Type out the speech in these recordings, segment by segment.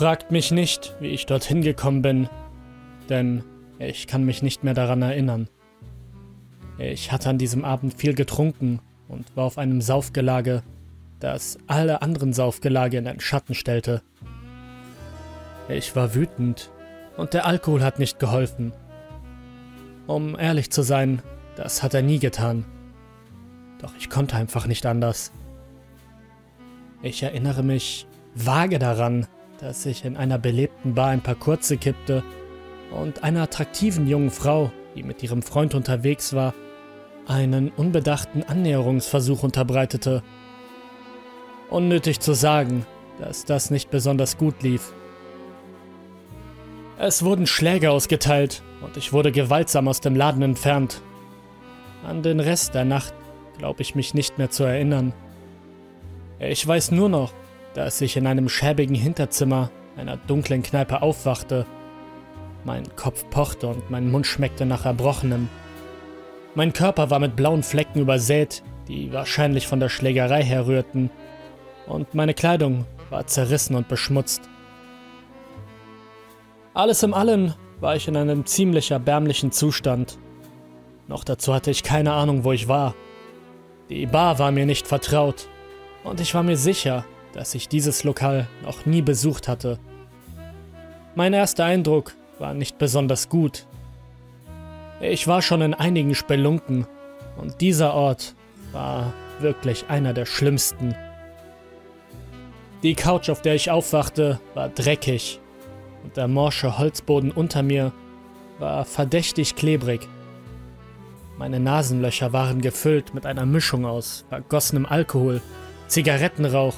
Fragt mich nicht, wie ich dorthin gekommen bin, denn ich kann mich nicht mehr daran erinnern. Ich hatte an diesem Abend viel getrunken und war auf einem Saufgelage, das alle anderen Saufgelage in den Schatten stellte. Ich war wütend und der Alkohol hat nicht geholfen. Um ehrlich zu sein, das hat er nie getan. Doch ich konnte einfach nicht anders. Ich erinnere mich vage daran, dass ich in einer belebten Bar ein paar kurze kippte und einer attraktiven jungen Frau, die mit ihrem Freund unterwegs war, einen unbedachten Annäherungsversuch unterbreitete. Unnötig zu sagen, dass das nicht besonders gut lief. Es wurden Schläge ausgeteilt und ich wurde gewaltsam aus dem Laden entfernt. An den Rest der Nacht glaube ich mich nicht mehr zu erinnern. Ich weiß nur noch, dass ich in einem schäbigen Hinterzimmer einer dunklen Kneipe aufwachte. Mein Kopf pochte und mein Mund schmeckte nach Erbrochenem. Mein Körper war mit blauen Flecken übersät, die wahrscheinlich von der Schlägerei herrührten, und meine Kleidung war zerrissen und beschmutzt. Alles im Allen war ich in einem ziemlich erbärmlichen Zustand. Noch dazu hatte ich keine Ahnung, wo ich war. Die Bar war mir nicht vertraut, und ich war mir sicher, dass ich dieses Lokal noch nie besucht hatte. Mein erster Eindruck war nicht besonders gut. Ich war schon in einigen Spelunken und dieser Ort war wirklich einer der schlimmsten. Die Couch, auf der ich aufwachte, war dreckig und der morsche Holzboden unter mir war verdächtig klebrig. Meine Nasenlöcher waren gefüllt mit einer Mischung aus vergossenem Alkohol, Zigarettenrauch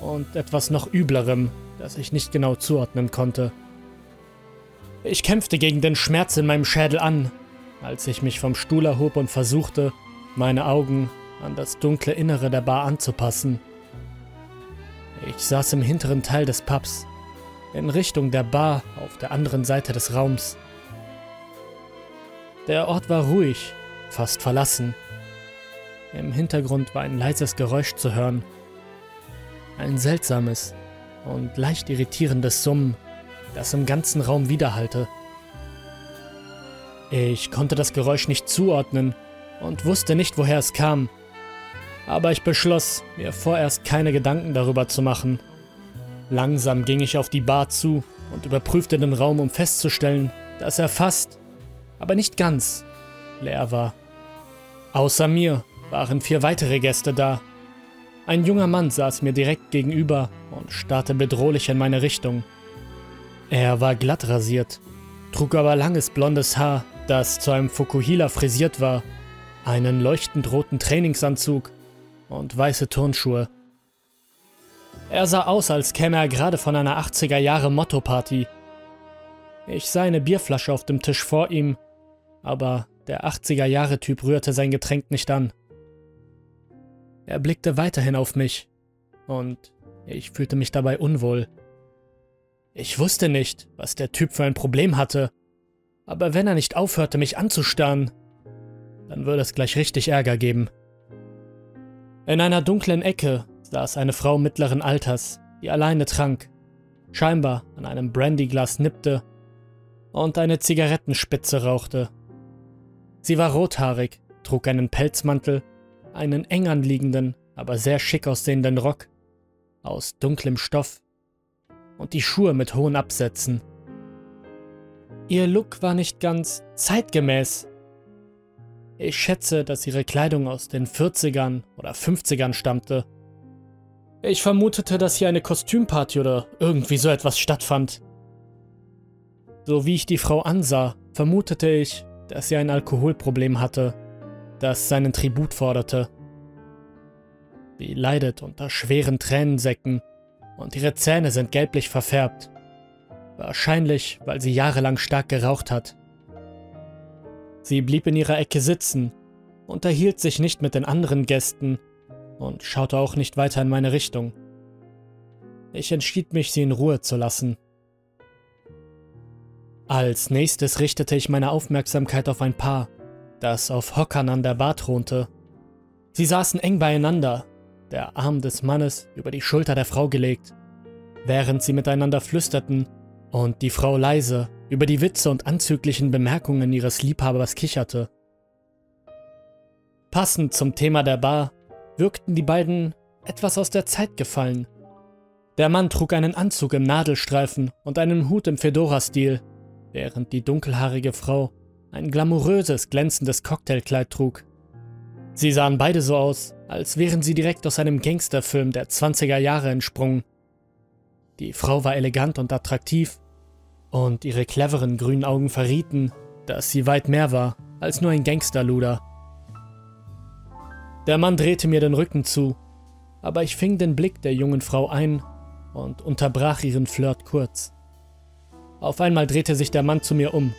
und etwas noch üblerem, das ich nicht genau zuordnen konnte. Ich kämpfte gegen den Schmerz in meinem Schädel an, als ich mich vom Stuhl erhob und versuchte, meine Augen an das dunkle Innere der Bar anzupassen. Ich saß im hinteren Teil des Pubs, in Richtung der Bar auf der anderen Seite des Raums. Der Ort war ruhig, fast verlassen. Im Hintergrund war ein leises Geräusch zu hören, ein seltsames und leicht irritierendes Summen, das im ganzen Raum widerhallte. Ich konnte das Geräusch nicht zuordnen und wusste nicht, woher es kam. Aber ich beschloss, mir vorerst keine Gedanken darüber zu machen. Langsam ging ich auf die Bar zu und überprüfte den Raum, um festzustellen, dass er fast, aber nicht ganz, leer war. Außer mir waren vier weitere Gäste da, ein junger Mann saß mir direkt gegenüber und starrte bedrohlich in meine Richtung. Er war glatt rasiert, trug aber langes blondes Haar, das zu einem Fukuhila frisiert war, einen leuchtend roten Trainingsanzug und weiße Turnschuhe. Er sah aus, als käme er gerade von einer 80er Jahre Motto-Party. Ich sah eine Bierflasche auf dem Tisch vor ihm, aber der 80er Jahre Typ rührte sein Getränk nicht an. Er blickte weiterhin auf mich und ich fühlte mich dabei unwohl. Ich wusste nicht, was der Typ für ein Problem hatte, aber wenn er nicht aufhörte, mich anzustarren, dann würde es gleich richtig Ärger geben. In einer dunklen Ecke saß eine Frau mittleren Alters, die alleine trank, scheinbar an einem Brandyglas nippte und eine Zigarettenspitze rauchte. Sie war rothaarig, trug einen Pelzmantel einen eng anliegenden, aber sehr schick aussehenden Rock aus dunklem Stoff und die Schuhe mit hohen Absätzen. Ihr Look war nicht ganz zeitgemäß. Ich schätze, dass ihre Kleidung aus den 40ern oder 50ern stammte. Ich vermutete, dass hier eine Kostümparty oder irgendwie so etwas stattfand. So wie ich die Frau ansah, vermutete ich, dass sie ein Alkoholproblem hatte das seinen Tribut forderte. Sie leidet unter schweren Tränensäcken und ihre Zähne sind gelblich verfärbt. Wahrscheinlich, weil sie jahrelang stark geraucht hat. Sie blieb in ihrer Ecke sitzen, unterhielt sich nicht mit den anderen Gästen und schaute auch nicht weiter in meine Richtung. Ich entschied mich, sie in Ruhe zu lassen. Als nächstes richtete ich meine Aufmerksamkeit auf ein Paar, das auf Hockern an der Bar thronte. Sie saßen eng beieinander, der Arm des Mannes über die Schulter der Frau gelegt. während sie miteinander flüsterten und die Frau leise über die Witze und anzüglichen Bemerkungen ihres Liebhabers kicherte. Passend zum Thema der Bar wirkten die beiden etwas aus der Zeit gefallen. Der Mann trug einen Anzug im Nadelstreifen und einen Hut im Fedora-Stil, während die dunkelhaarige Frau ein glamouröses, glänzendes Cocktailkleid trug. Sie sahen beide so aus, als wären sie direkt aus einem Gangsterfilm der 20er Jahre entsprungen. Die Frau war elegant und attraktiv, und ihre cleveren grünen Augen verrieten, dass sie weit mehr war als nur ein Gangsterluder. Der Mann drehte mir den Rücken zu, aber ich fing den Blick der jungen Frau ein und unterbrach ihren Flirt kurz. Auf einmal drehte sich der Mann zu mir um.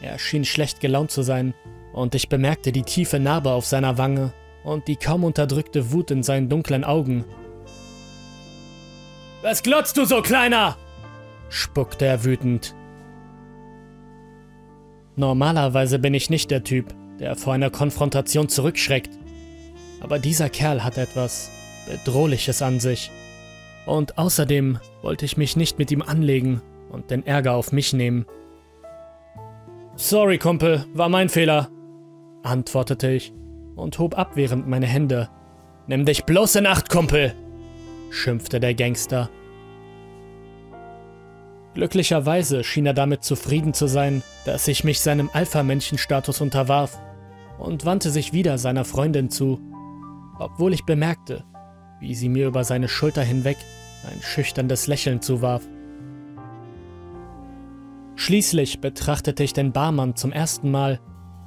Er schien schlecht gelaunt zu sein, und ich bemerkte die tiefe Narbe auf seiner Wange und die kaum unterdrückte Wut in seinen dunklen Augen. Was glotzt du so, Kleiner? spuckte er wütend. Normalerweise bin ich nicht der Typ, der vor einer Konfrontation zurückschreckt. Aber dieser Kerl hat etwas Bedrohliches an sich. Und außerdem wollte ich mich nicht mit ihm anlegen und den Ärger auf mich nehmen. Sorry, Kumpel, war mein Fehler, antwortete ich und hob abwehrend meine Hände. Nimm dich bloß in Acht, Kumpel, schimpfte der Gangster. Glücklicherweise schien er damit zufrieden zu sein, dass ich mich seinem Alpha-Männchen-Status unterwarf und wandte sich wieder seiner Freundin zu, obwohl ich bemerkte, wie sie mir über seine Schulter hinweg ein schüchternes Lächeln zuwarf. Schließlich betrachtete ich den Barmann zum ersten Mal,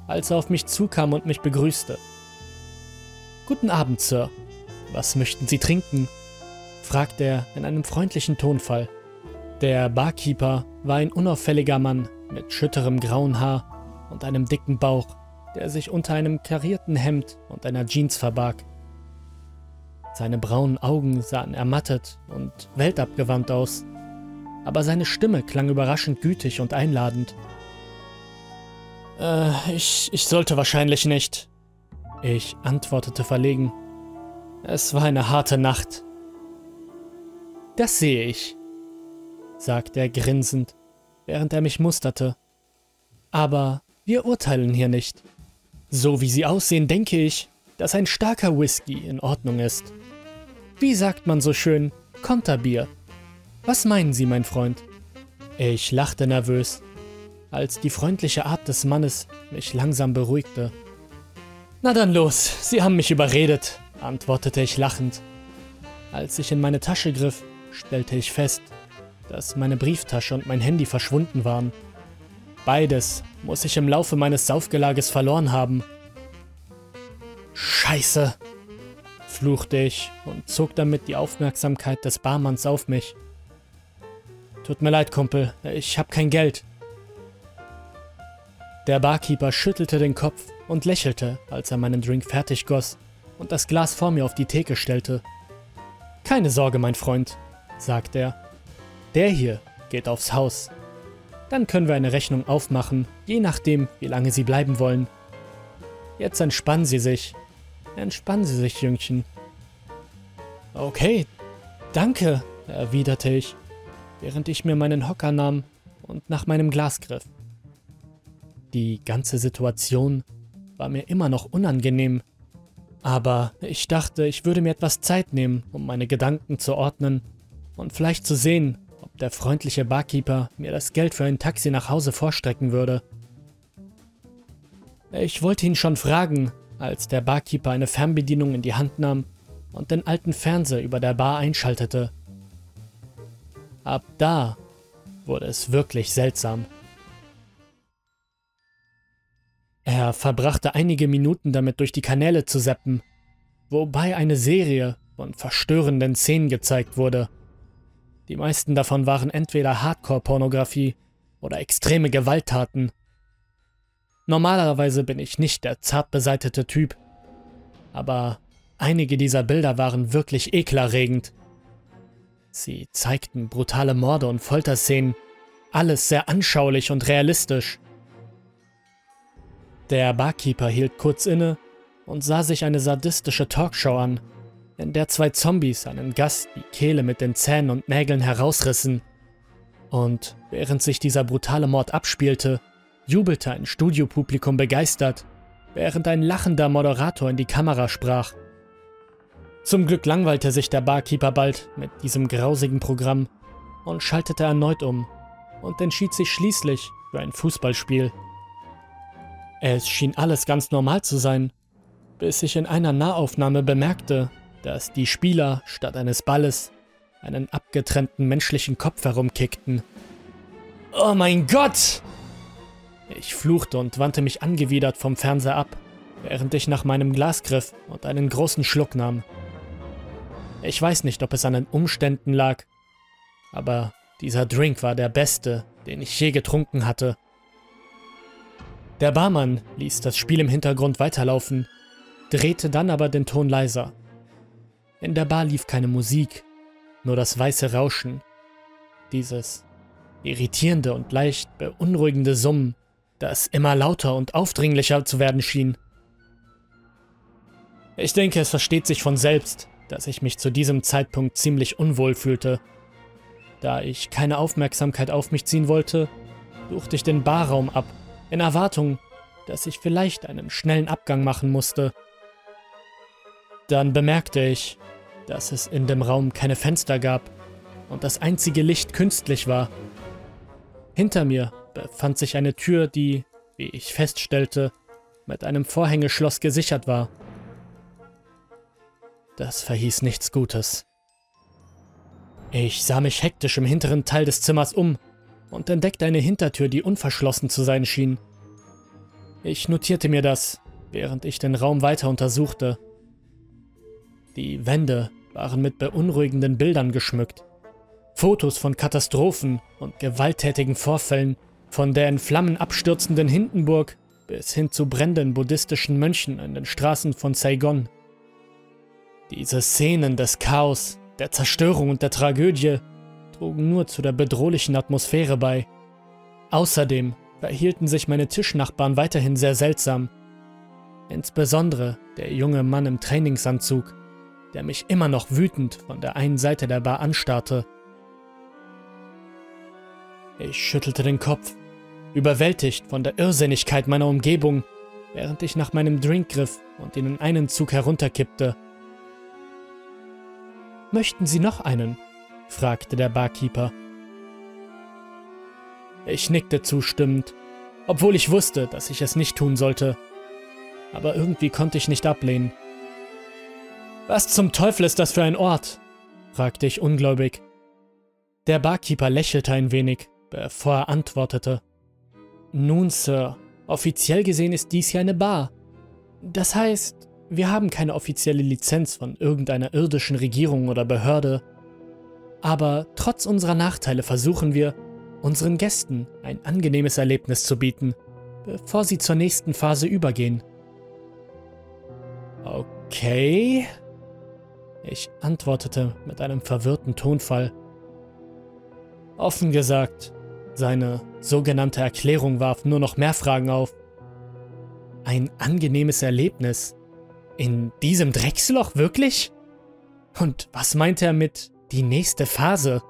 als er auf mich zukam und mich begrüßte. Guten Abend, Sir. Was möchten Sie trinken? fragte er in einem freundlichen Tonfall. Der Barkeeper war ein unauffälliger Mann mit schütterem grauen Haar und einem dicken Bauch, der sich unter einem karierten Hemd und einer Jeans verbarg. Seine braunen Augen sahen ermattet und weltabgewandt aus, aber seine Stimme klang überraschend gütig und einladend. Äh, ich, ich sollte wahrscheinlich nicht. Ich antwortete verlegen. Es war eine harte Nacht. Das sehe ich, sagte er grinsend, während er mich musterte. Aber wir urteilen hier nicht. So wie sie aussehen, denke ich, dass ein starker Whisky in Ordnung ist. Wie sagt man so schön, Konterbier. Was meinen Sie, mein Freund? Ich lachte nervös, als die freundliche Art des Mannes mich langsam beruhigte. Na dann los, Sie haben mich überredet, antwortete ich lachend. Als ich in meine Tasche griff, stellte ich fest, dass meine Brieftasche und mein Handy verschwunden waren. Beides muss ich im Laufe meines Saufgelages verloren haben. Scheiße, fluchte ich und zog damit die Aufmerksamkeit des Barmanns auf mich. Tut mir leid, Kumpel, ich hab kein Geld. Der Barkeeper schüttelte den Kopf und lächelte, als er meinen Drink fertig goss und das Glas vor mir auf die Theke stellte. Keine Sorge, mein Freund, sagte er. Der hier geht aufs Haus. Dann können wir eine Rechnung aufmachen, je nachdem, wie lange Sie bleiben wollen. Jetzt entspannen Sie sich. Entspannen Sie sich, Jüngchen. Okay, danke, erwiderte ich, während ich mir meinen Hocker nahm und nach meinem Glas griff. Die ganze Situation war mir immer noch unangenehm, aber ich dachte, ich würde mir etwas Zeit nehmen, um meine Gedanken zu ordnen und vielleicht zu sehen, ob der freundliche Barkeeper mir das Geld für ein Taxi nach Hause vorstrecken würde. Ich wollte ihn schon fragen, als der Barkeeper eine Fernbedienung in die Hand nahm und den alten Fernseher über der Bar einschaltete. Ab da wurde es wirklich seltsam. Er verbrachte einige Minuten damit durch die Kanäle zu seppen, wobei eine Serie von verstörenden Szenen gezeigt wurde. Die meisten davon waren entweder Hardcore-Pornografie oder extreme Gewalttaten. Normalerweise bin ich nicht der zart beseitete Typ, aber Einige dieser Bilder waren wirklich ekelerregend. Sie zeigten brutale Morde und Folterszenen, alles sehr anschaulich und realistisch. Der Barkeeper hielt kurz inne und sah sich eine sadistische Talkshow an, in der zwei Zombies einen Gast die Kehle mit den Zähnen und Nägeln herausrissen. Und während sich dieser brutale Mord abspielte, jubelte ein Studiopublikum begeistert, während ein lachender Moderator in die Kamera sprach. Zum Glück langweilte sich der Barkeeper bald mit diesem grausigen Programm und schaltete erneut um und entschied sich schließlich für ein Fußballspiel. Es schien alles ganz normal zu sein, bis ich in einer Nahaufnahme bemerkte, dass die Spieler statt eines Balles einen abgetrennten menschlichen Kopf herumkickten. Oh mein Gott! Ich fluchte und wandte mich angewidert vom Fernseher ab, während ich nach meinem Glas griff und einen großen Schluck nahm. Ich weiß nicht, ob es an den Umständen lag, aber dieser Drink war der beste, den ich je getrunken hatte. Der Barmann ließ das Spiel im Hintergrund weiterlaufen, drehte dann aber den Ton leiser. In der Bar lief keine Musik, nur das weiße Rauschen. Dieses irritierende und leicht beunruhigende Summen, das immer lauter und aufdringlicher zu werden schien. Ich denke, es versteht sich von selbst, dass ich mich zu diesem Zeitpunkt ziemlich unwohl fühlte. Da ich keine Aufmerksamkeit auf mich ziehen wollte, suchte ich den Barraum ab, in Erwartung, dass ich vielleicht einen schnellen Abgang machen musste. Dann bemerkte ich, dass es in dem Raum keine Fenster gab und das einzige Licht künstlich war. Hinter mir befand sich eine Tür, die, wie ich feststellte, mit einem Vorhängeschloss gesichert war. Das verhieß nichts Gutes. Ich sah mich hektisch im hinteren Teil des Zimmers um und entdeckte eine Hintertür, die unverschlossen zu sein schien. Ich notierte mir das, während ich den Raum weiter untersuchte. Die Wände waren mit beunruhigenden Bildern geschmückt. Fotos von Katastrophen und gewalttätigen Vorfällen, von der in Flammen abstürzenden Hindenburg bis hin zu brennenden buddhistischen Mönchen in den Straßen von Saigon. Diese Szenen des Chaos, der Zerstörung und der Tragödie trugen nur zu der bedrohlichen Atmosphäre bei. Außerdem verhielten sich meine Tischnachbarn weiterhin sehr seltsam. Insbesondere der junge Mann im Trainingsanzug, der mich immer noch wütend von der einen Seite der Bar anstarrte. Ich schüttelte den Kopf, überwältigt von der Irrsinnigkeit meiner Umgebung, während ich nach meinem Drink griff und ihn in einen Zug herunterkippte. Möchten Sie noch einen? fragte der Barkeeper. Ich nickte zustimmend, obwohl ich wusste, dass ich es nicht tun sollte. Aber irgendwie konnte ich nicht ablehnen. Was zum Teufel ist das für ein Ort? fragte ich ungläubig. Der Barkeeper lächelte ein wenig, bevor er antwortete. Nun, Sir, offiziell gesehen ist dies hier eine Bar. Das heißt, wir haben keine offizielle Lizenz von irgendeiner irdischen Regierung oder Behörde, aber trotz unserer Nachteile versuchen wir, unseren Gästen ein angenehmes Erlebnis zu bieten, bevor sie zur nächsten Phase übergehen. Okay. Ich antwortete mit einem verwirrten Tonfall. Offen gesagt, seine sogenannte Erklärung warf nur noch mehr Fragen auf. Ein angenehmes Erlebnis. In diesem Drecksloch wirklich? Und was meint er mit die nächste Phase?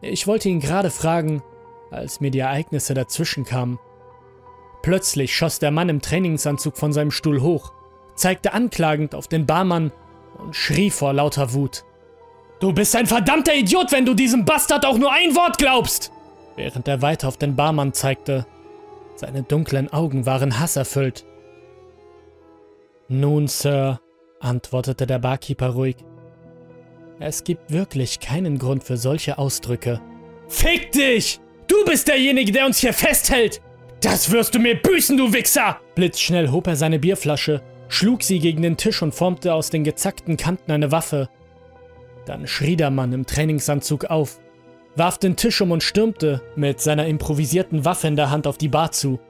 Ich wollte ihn gerade fragen, als mir die Ereignisse dazwischen kamen. Plötzlich schoss der Mann im Trainingsanzug von seinem Stuhl hoch, zeigte anklagend auf den Barmann und schrie vor lauter Wut. Du bist ein verdammter Idiot, wenn du diesem Bastard auch nur ein Wort glaubst! Während er weiter auf den Barmann zeigte. Seine dunklen Augen waren hasserfüllt. Nun, Sir, antwortete der Barkeeper ruhig. Es gibt wirklich keinen Grund für solche Ausdrücke. Fick dich! Du bist derjenige, der uns hier festhält! Das wirst du mir büßen, du Wichser! Blitzschnell hob er seine Bierflasche, schlug sie gegen den Tisch und formte aus den gezackten Kanten eine Waffe. Dann schrie der Mann im Trainingsanzug auf, warf den Tisch um und stürmte mit seiner improvisierten Waffe in der Hand auf die Bar zu.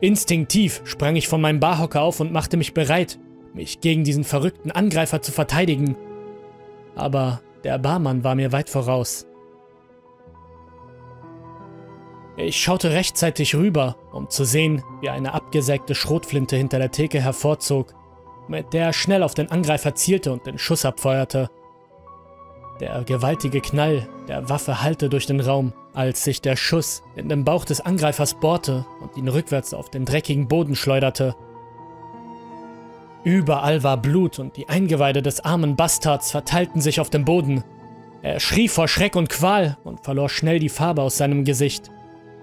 Instinktiv sprang ich von meinem Barhocker auf und machte mich bereit, mich gegen diesen verrückten Angreifer zu verteidigen. Aber der Barmann war mir weit voraus. Ich schaute rechtzeitig rüber, um zu sehen, wie eine abgesägte Schrotflinte hinter der Theke hervorzog, mit der er schnell auf den Angreifer zielte und den Schuss abfeuerte. Der gewaltige Knall der Waffe hallte durch den Raum, als sich der Schuss in den Bauch des Angreifers bohrte und ihn rückwärts auf den dreckigen Boden schleuderte. Überall war Blut und die Eingeweide des armen Bastards verteilten sich auf dem Boden. Er schrie vor Schreck und Qual und verlor schnell die Farbe aus seinem Gesicht,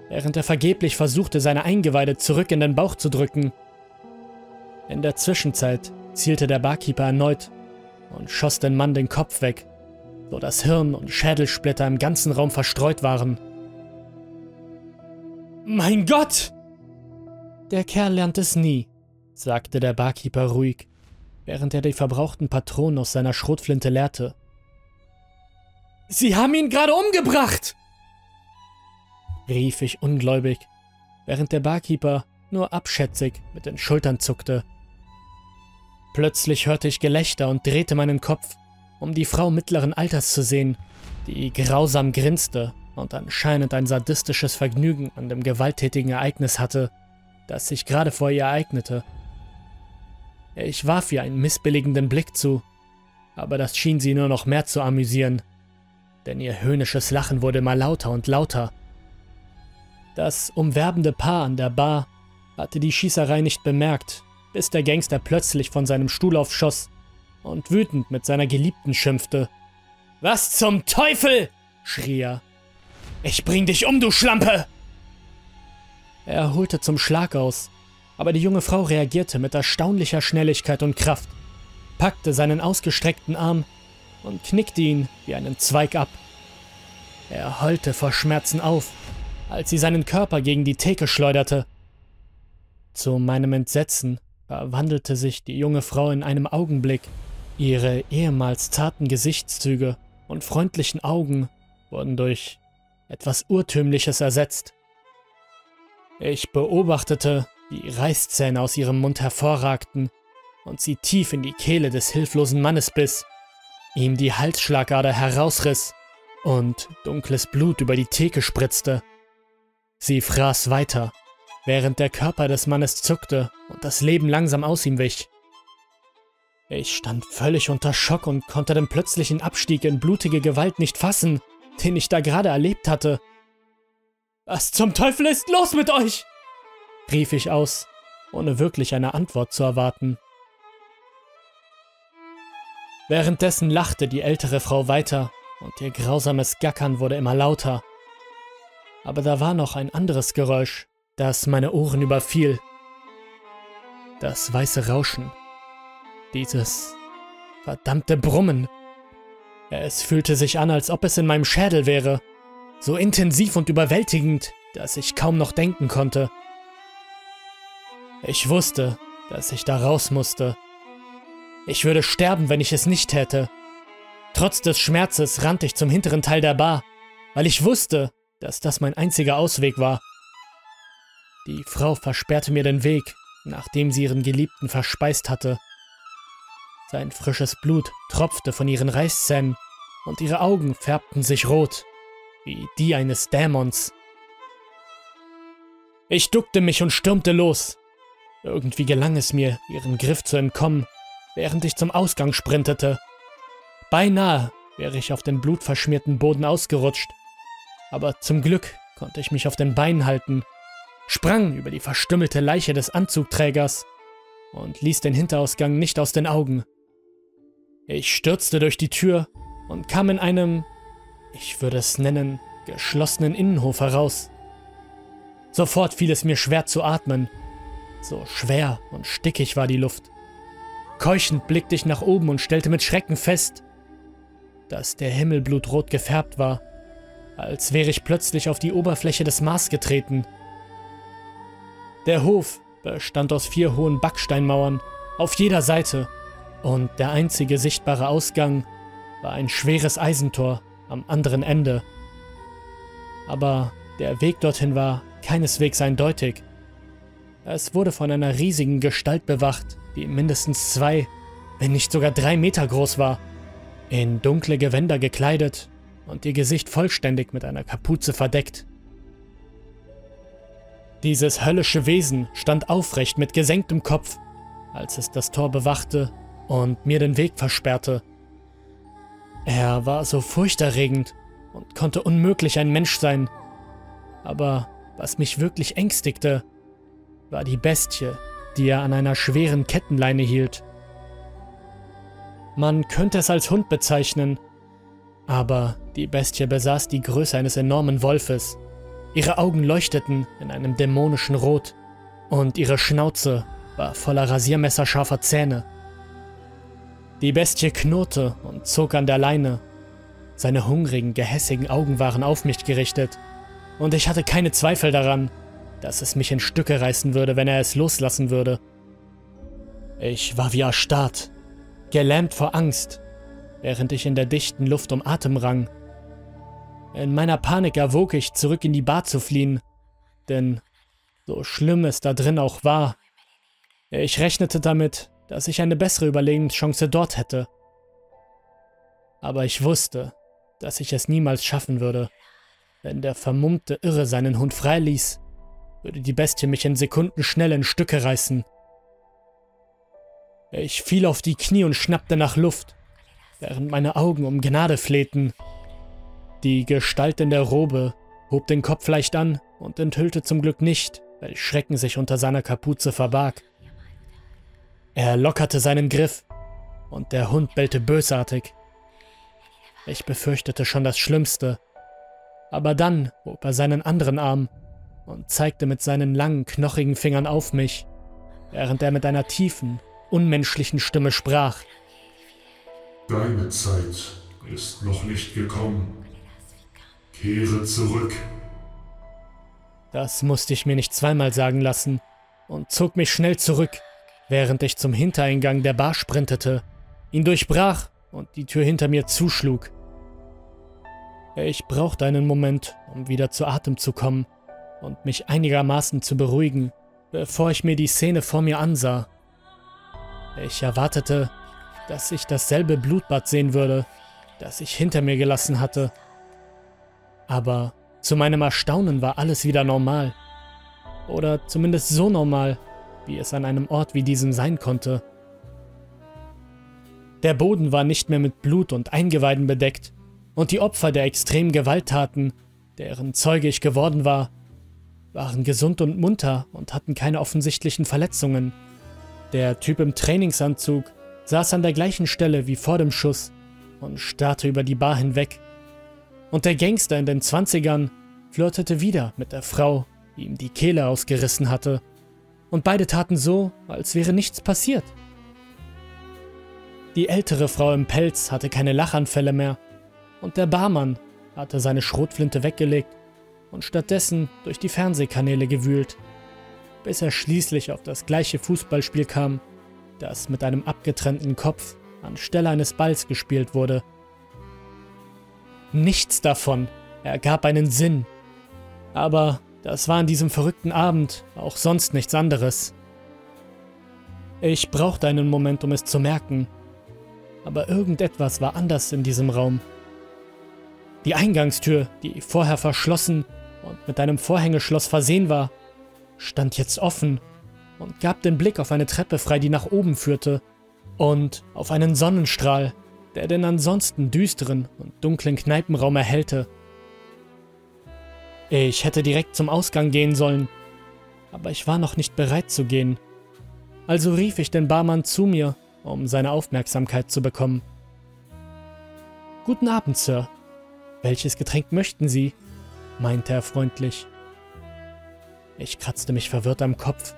während er vergeblich versuchte, seine Eingeweide zurück in den Bauch zu drücken. In der Zwischenzeit zielte der Barkeeper erneut und schoss den Mann den Kopf weg, so dass Hirn und Schädelsplitter im ganzen Raum verstreut waren. Mein Gott! Der Kerl lernt es nie, sagte der Barkeeper ruhig, während er die verbrauchten Patronen aus seiner Schrotflinte leerte. Sie haben ihn gerade umgebracht! rief ich ungläubig, während der Barkeeper nur abschätzig mit den Schultern zuckte. Plötzlich hörte ich Gelächter und drehte meinen Kopf, um die Frau mittleren Alters zu sehen, die grausam grinste und anscheinend ein sadistisches Vergnügen an dem gewalttätigen Ereignis hatte, das sich gerade vor ihr ereignete. Ich warf ihr einen missbilligenden Blick zu, aber das schien sie nur noch mehr zu amüsieren, denn ihr höhnisches Lachen wurde immer lauter und lauter. Das umwerbende Paar an der Bar hatte die Schießerei nicht bemerkt, bis der Gangster plötzlich von seinem Stuhl aufschoss und wütend mit seiner Geliebten schimpfte. Was zum Teufel? schrie er. Ich bring dich um, du Schlampe! Er holte zum Schlag aus, aber die junge Frau reagierte mit erstaunlicher Schnelligkeit und Kraft, packte seinen ausgestreckten Arm und knickte ihn wie einen Zweig ab. Er heulte vor Schmerzen auf, als sie seinen Körper gegen die Theke schleuderte. Zu meinem Entsetzen verwandelte sich die junge Frau in einem Augenblick. Ihre ehemals zarten Gesichtszüge und freundlichen Augen wurden durch etwas Urtümliches ersetzt. Ich beobachtete, wie Reißzähne aus ihrem Mund hervorragten und sie tief in die Kehle des hilflosen Mannes biss, ihm die Halsschlagader herausriss und dunkles Blut über die Theke spritzte. Sie fraß weiter, während der Körper des Mannes zuckte und das Leben langsam aus ihm wich. Ich stand völlig unter Schock und konnte den plötzlichen Abstieg in blutige Gewalt nicht fassen, den ich da gerade erlebt hatte. Was zum Teufel ist los mit euch? rief ich aus, ohne wirklich eine Antwort zu erwarten. Währenddessen lachte die ältere Frau weiter und ihr grausames Gackern wurde immer lauter aber da war noch ein anderes Geräusch, das meine Ohren überfiel. Das weiße Rauschen. Dieses verdammte Brummen. Es fühlte sich an, als ob es in meinem Schädel wäre, so intensiv und überwältigend, dass ich kaum noch denken konnte. Ich wusste, dass ich da raus musste. Ich würde sterben, wenn ich es nicht hätte. Trotz des Schmerzes rannte ich zum hinteren Teil der Bar, weil ich wusste, dass das mein einziger Ausweg war. Die Frau versperrte mir den Weg, nachdem sie ihren Geliebten verspeist hatte. Sein frisches Blut tropfte von ihren Reißzähnen und ihre Augen färbten sich rot, wie die eines Dämons. Ich duckte mich und stürmte los. Irgendwie gelang es mir, ihren Griff zu entkommen, während ich zum Ausgang sprintete. Beinahe wäre ich auf den blutverschmierten Boden ausgerutscht, aber zum Glück konnte ich mich auf den Beinen halten, sprang über die verstümmelte Leiche des Anzugträgers und ließ den Hinterausgang nicht aus den Augen. Ich stürzte durch die Tür und kam in einem, ich würde es nennen, geschlossenen Innenhof heraus. Sofort fiel es mir schwer zu atmen. So schwer und stickig war die Luft. Keuchend blickte ich nach oben und stellte mit Schrecken fest, dass der Himmel blutrot gefärbt war als wäre ich plötzlich auf die Oberfläche des Mars getreten. Der Hof bestand aus vier hohen Backsteinmauern auf jeder Seite und der einzige sichtbare Ausgang war ein schweres Eisentor am anderen Ende. Aber der Weg dorthin war keineswegs eindeutig. Es wurde von einer riesigen Gestalt bewacht, die mindestens zwei, wenn nicht sogar drei Meter groß war. In dunkle Gewänder gekleidet und ihr Gesicht vollständig mit einer Kapuze verdeckt. Dieses höllische Wesen stand aufrecht mit gesenktem Kopf als es das Tor bewachte und mir den Weg versperrte. Er war so furchterregend und konnte unmöglich ein Mensch sein. Aber was mich wirklich ängstigte, war die Bestie, die er an einer schweren Kettenleine hielt. Man könnte es als Hund bezeichnen, aber die Bestie besaß die Größe eines enormen Wolfes. Ihre Augen leuchteten in einem dämonischen Rot und ihre Schnauze war voller rasiermesserscharfer Zähne. Die Bestie knurrte und zog an der Leine. Seine hungrigen, gehässigen Augen waren auf mich gerichtet, und ich hatte keine Zweifel daran, dass es mich in Stücke reißen würde, wenn er es loslassen würde. Ich war wie erstarrt, gelähmt vor Angst, während ich in der dichten Luft um Atem rang. In meiner Panik erwog ich, zurück in die Bar zu fliehen, denn so schlimm es da drin auch war, ich rechnete damit, dass ich eine bessere Überlebenschance dort hätte. Aber ich wusste, dass ich es niemals schaffen würde. Wenn der vermummte Irre seinen Hund freiließ, würde die Bestie mich in Sekunden schnell in Stücke reißen. Ich fiel auf die Knie und schnappte nach Luft, während meine Augen um Gnade flehten. Die Gestalt in der Robe hob den Kopf leicht an und enthüllte zum Glück nicht, weil Schrecken sich unter seiner Kapuze verbarg. Er lockerte seinen Griff und der Hund bellte bösartig. Ich befürchtete schon das Schlimmste, aber dann hob er seinen anderen Arm und zeigte mit seinen langen, knochigen Fingern auf mich, während er mit einer tiefen, unmenschlichen Stimme sprach. Deine Zeit ist noch nicht gekommen. Kehre zurück. Das musste ich mir nicht zweimal sagen lassen und zog mich schnell zurück, während ich zum Hintereingang der Bar sprintete, ihn durchbrach und die Tür hinter mir zuschlug. Ich brauchte einen Moment, um wieder zu Atem zu kommen und mich einigermaßen zu beruhigen, bevor ich mir die Szene vor mir ansah. Ich erwartete, dass ich dasselbe Blutbad sehen würde, das ich hinter mir gelassen hatte. Aber zu meinem Erstaunen war alles wieder normal. Oder zumindest so normal, wie es an einem Ort wie diesem sein konnte. Der Boden war nicht mehr mit Blut und Eingeweiden bedeckt, und die Opfer der extremen Gewalttaten, deren Zeuge ich geworden war, waren gesund und munter und hatten keine offensichtlichen Verletzungen. Der Typ im Trainingsanzug saß an der gleichen Stelle wie vor dem Schuss und starrte über die Bar hinweg. Und der Gangster in den Zwanzigern flirtete wieder mit der Frau, die ihm die Kehle ausgerissen hatte und beide taten so, als wäre nichts passiert. Die ältere Frau im Pelz hatte keine Lachanfälle mehr und der Barmann hatte seine Schrotflinte weggelegt und stattdessen durch die Fernsehkanäle gewühlt, bis er schließlich auf das gleiche Fußballspiel kam, das mit einem abgetrennten Kopf anstelle eines Balls gespielt wurde. Nichts davon ergab einen Sinn, aber das war an diesem verrückten Abend auch sonst nichts anderes. Ich brauchte einen Moment, um es zu merken, aber irgendetwas war anders in diesem Raum. Die Eingangstür, die vorher verschlossen und mit einem Vorhängeschloss versehen war, stand jetzt offen und gab den Blick auf eine Treppe frei, die nach oben führte, und auf einen Sonnenstrahl, der den ansonsten düsteren und dunklen Kneipenraum erhellte. Ich hätte direkt zum Ausgang gehen sollen, aber ich war noch nicht bereit zu gehen. Also rief ich den Barmann zu mir, um seine Aufmerksamkeit zu bekommen. Guten Abend, Sir. Welches Getränk möchten Sie? meinte er freundlich. Ich kratzte mich verwirrt am Kopf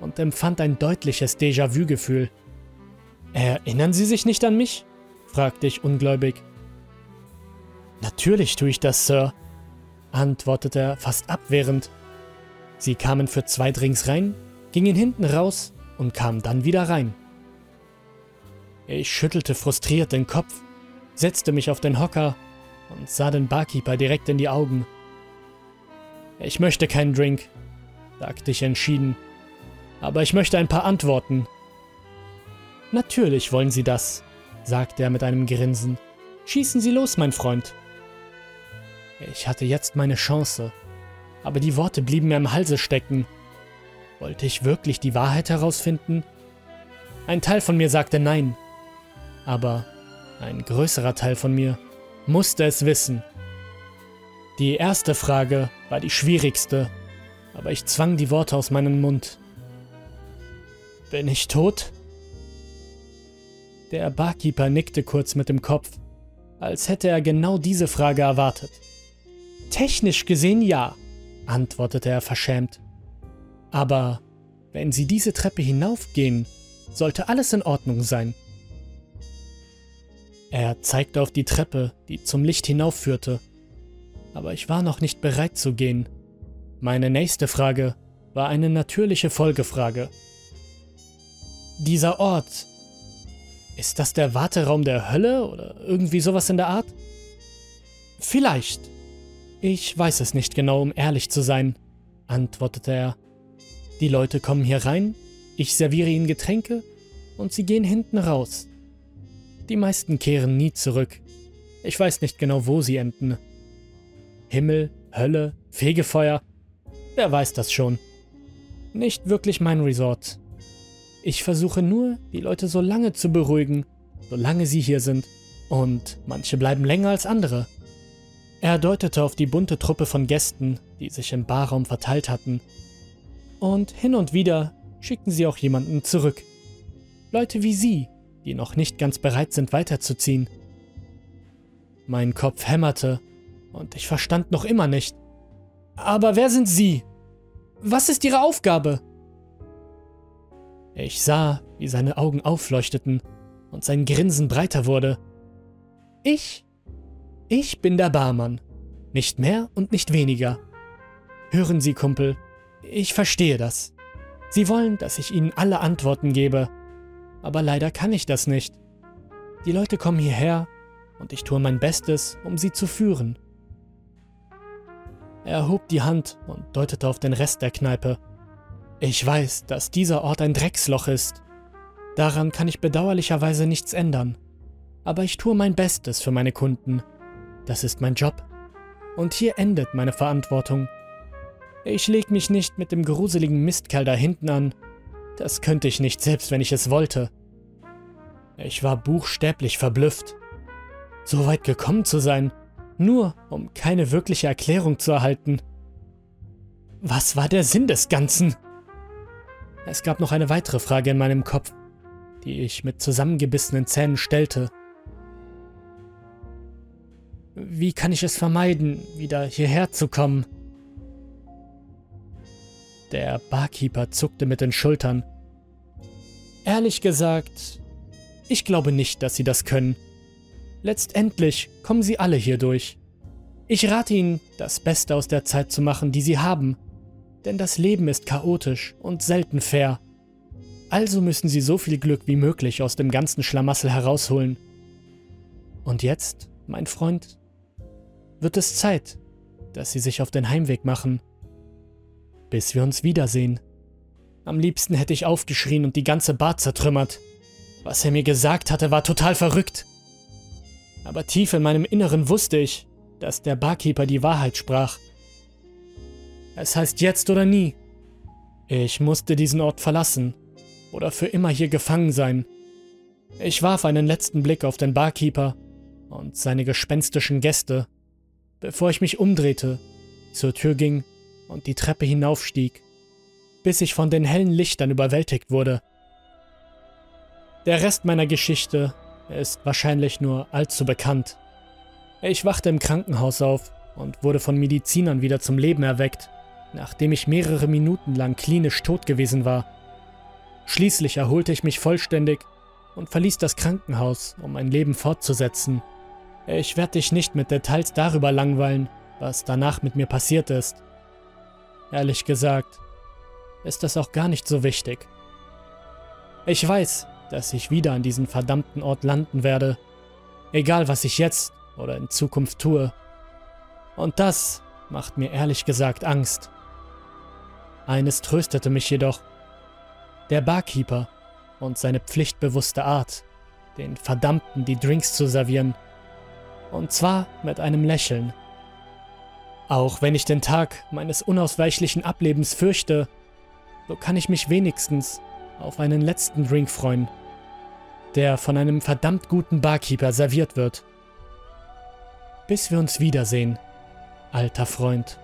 und empfand ein deutliches Déjà-vu-Gefühl. Erinnern Sie sich nicht an mich? fragte ich ungläubig. Natürlich tue ich das, Sir, antwortete er fast abwehrend. Sie kamen für zwei Drinks rein, gingen hinten raus und kamen dann wieder rein. Ich schüttelte frustriert den Kopf, setzte mich auf den Hocker und sah den Barkeeper direkt in die Augen. Ich möchte keinen Drink, sagte ich entschieden, aber ich möchte ein paar Antworten. Natürlich wollen Sie das, sagte er mit einem Grinsen. Schießen Sie los, mein Freund. Ich hatte jetzt meine Chance, aber die Worte blieben mir im Halse stecken. Wollte ich wirklich die Wahrheit herausfinden? Ein Teil von mir sagte nein. Aber ein größerer Teil von mir musste es wissen. Die erste Frage war die schwierigste, aber ich zwang die Worte aus meinem Mund. Bin ich tot? Der Barkeeper nickte kurz mit dem Kopf, als hätte er genau diese Frage erwartet. Technisch gesehen ja, antwortete er verschämt. Aber wenn Sie diese Treppe hinaufgehen, sollte alles in Ordnung sein. Er zeigte auf die Treppe, die zum Licht hinaufführte, aber ich war noch nicht bereit zu gehen. Meine nächste Frage war eine natürliche Folgefrage. Dieser Ort, ist das der Warteraum der Hölle oder irgendwie sowas in der Art? Vielleicht. Ich weiß es nicht genau, um ehrlich zu sein, antwortete er. Die Leute kommen hier rein, ich serviere ihnen Getränke und sie gehen hinten raus. Die meisten kehren nie zurück. Ich weiß nicht genau, wo sie enden. Himmel, Hölle, Fegefeuer, wer weiß das schon. Nicht wirklich mein Resort. Ich versuche nur, die Leute so lange zu beruhigen, solange sie hier sind. Und manche bleiben länger als andere. Er deutete auf die bunte Truppe von Gästen, die sich im Barraum verteilt hatten. Und hin und wieder schickten sie auch jemanden zurück. Leute wie Sie, die noch nicht ganz bereit sind weiterzuziehen. Mein Kopf hämmerte und ich verstand noch immer nicht. Aber wer sind Sie? Was ist Ihre Aufgabe? Ich sah, wie seine Augen aufleuchteten und sein Grinsen breiter wurde. Ich? Ich bin der Barmann. Nicht mehr und nicht weniger. Hören Sie, Kumpel, ich verstehe das. Sie wollen, dass ich Ihnen alle Antworten gebe. Aber leider kann ich das nicht. Die Leute kommen hierher und ich tue mein Bestes, um sie zu führen. Er hob die Hand und deutete auf den Rest der Kneipe. Ich weiß, dass dieser Ort ein Drecksloch ist. Daran kann ich bedauerlicherweise nichts ändern. Aber ich tue mein Bestes für meine Kunden. Das ist mein Job. Und hier endet meine Verantwortung. Ich leg mich nicht mit dem gruseligen Mistkerl da hinten an. Das könnte ich nicht, selbst wenn ich es wollte. Ich war buchstäblich verblüfft. So weit gekommen zu sein, nur um keine wirkliche Erklärung zu erhalten. Was war der Sinn des Ganzen? Es gab noch eine weitere Frage in meinem Kopf, die ich mit zusammengebissenen Zähnen stellte. Wie kann ich es vermeiden, wieder hierher zu kommen? Der Barkeeper zuckte mit den Schultern. Ehrlich gesagt, ich glaube nicht, dass Sie das können. Letztendlich kommen Sie alle hier durch. Ich rate Ihnen, das Beste aus der Zeit zu machen, die Sie haben denn das Leben ist chaotisch und selten fair. Also müssen sie so viel Glück wie möglich aus dem ganzen Schlamassel herausholen. Und jetzt, mein Freund, wird es Zeit, dass sie sich auf den Heimweg machen. Bis wir uns wiedersehen. Am liebsten hätte ich aufgeschrien und die ganze Bar zertrümmert. Was er mir gesagt hatte, war total verrückt. Aber tief in meinem Inneren wusste ich, dass der Barkeeper die Wahrheit sprach es heißt jetzt oder nie. Ich musste diesen Ort verlassen oder für immer hier gefangen sein. Ich warf einen letzten Blick auf den Barkeeper und seine gespenstischen Gäste, bevor ich mich umdrehte, zur Tür ging und die Treppe hinaufstieg, bis ich von den hellen Lichtern überwältigt wurde. Der Rest meiner Geschichte ist wahrscheinlich nur allzu bekannt. Ich wachte im Krankenhaus auf und wurde von Medizinern wieder zum Leben erweckt nachdem ich mehrere Minuten lang klinisch tot gewesen war. Schließlich erholte ich mich vollständig und verließ das Krankenhaus, um mein Leben fortzusetzen. Ich werde dich nicht mit Details darüber langweilen, was danach mit mir passiert ist. Ehrlich gesagt, ist das auch gar nicht so wichtig. Ich weiß, dass ich wieder an diesem verdammten Ort landen werde, egal was ich jetzt oder in Zukunft tue. Und das macht mir ehrlich gesagt Angst. Eines tröstete mich jedoch. Der Barkeeper und seine pflichtbewusste Art, den Verdammten die Drinks zu servieren. Und zwar mit einem Lächeln. Auch wenn ich den Tag meines unausweichlichen Ablebens fürchte, so kann ich mich wenigstens auf einen letzten Drink freuen, der von einem verdammt guten Barkeeper serviert wird. Bis wir uns wiedersehen, alter Freund.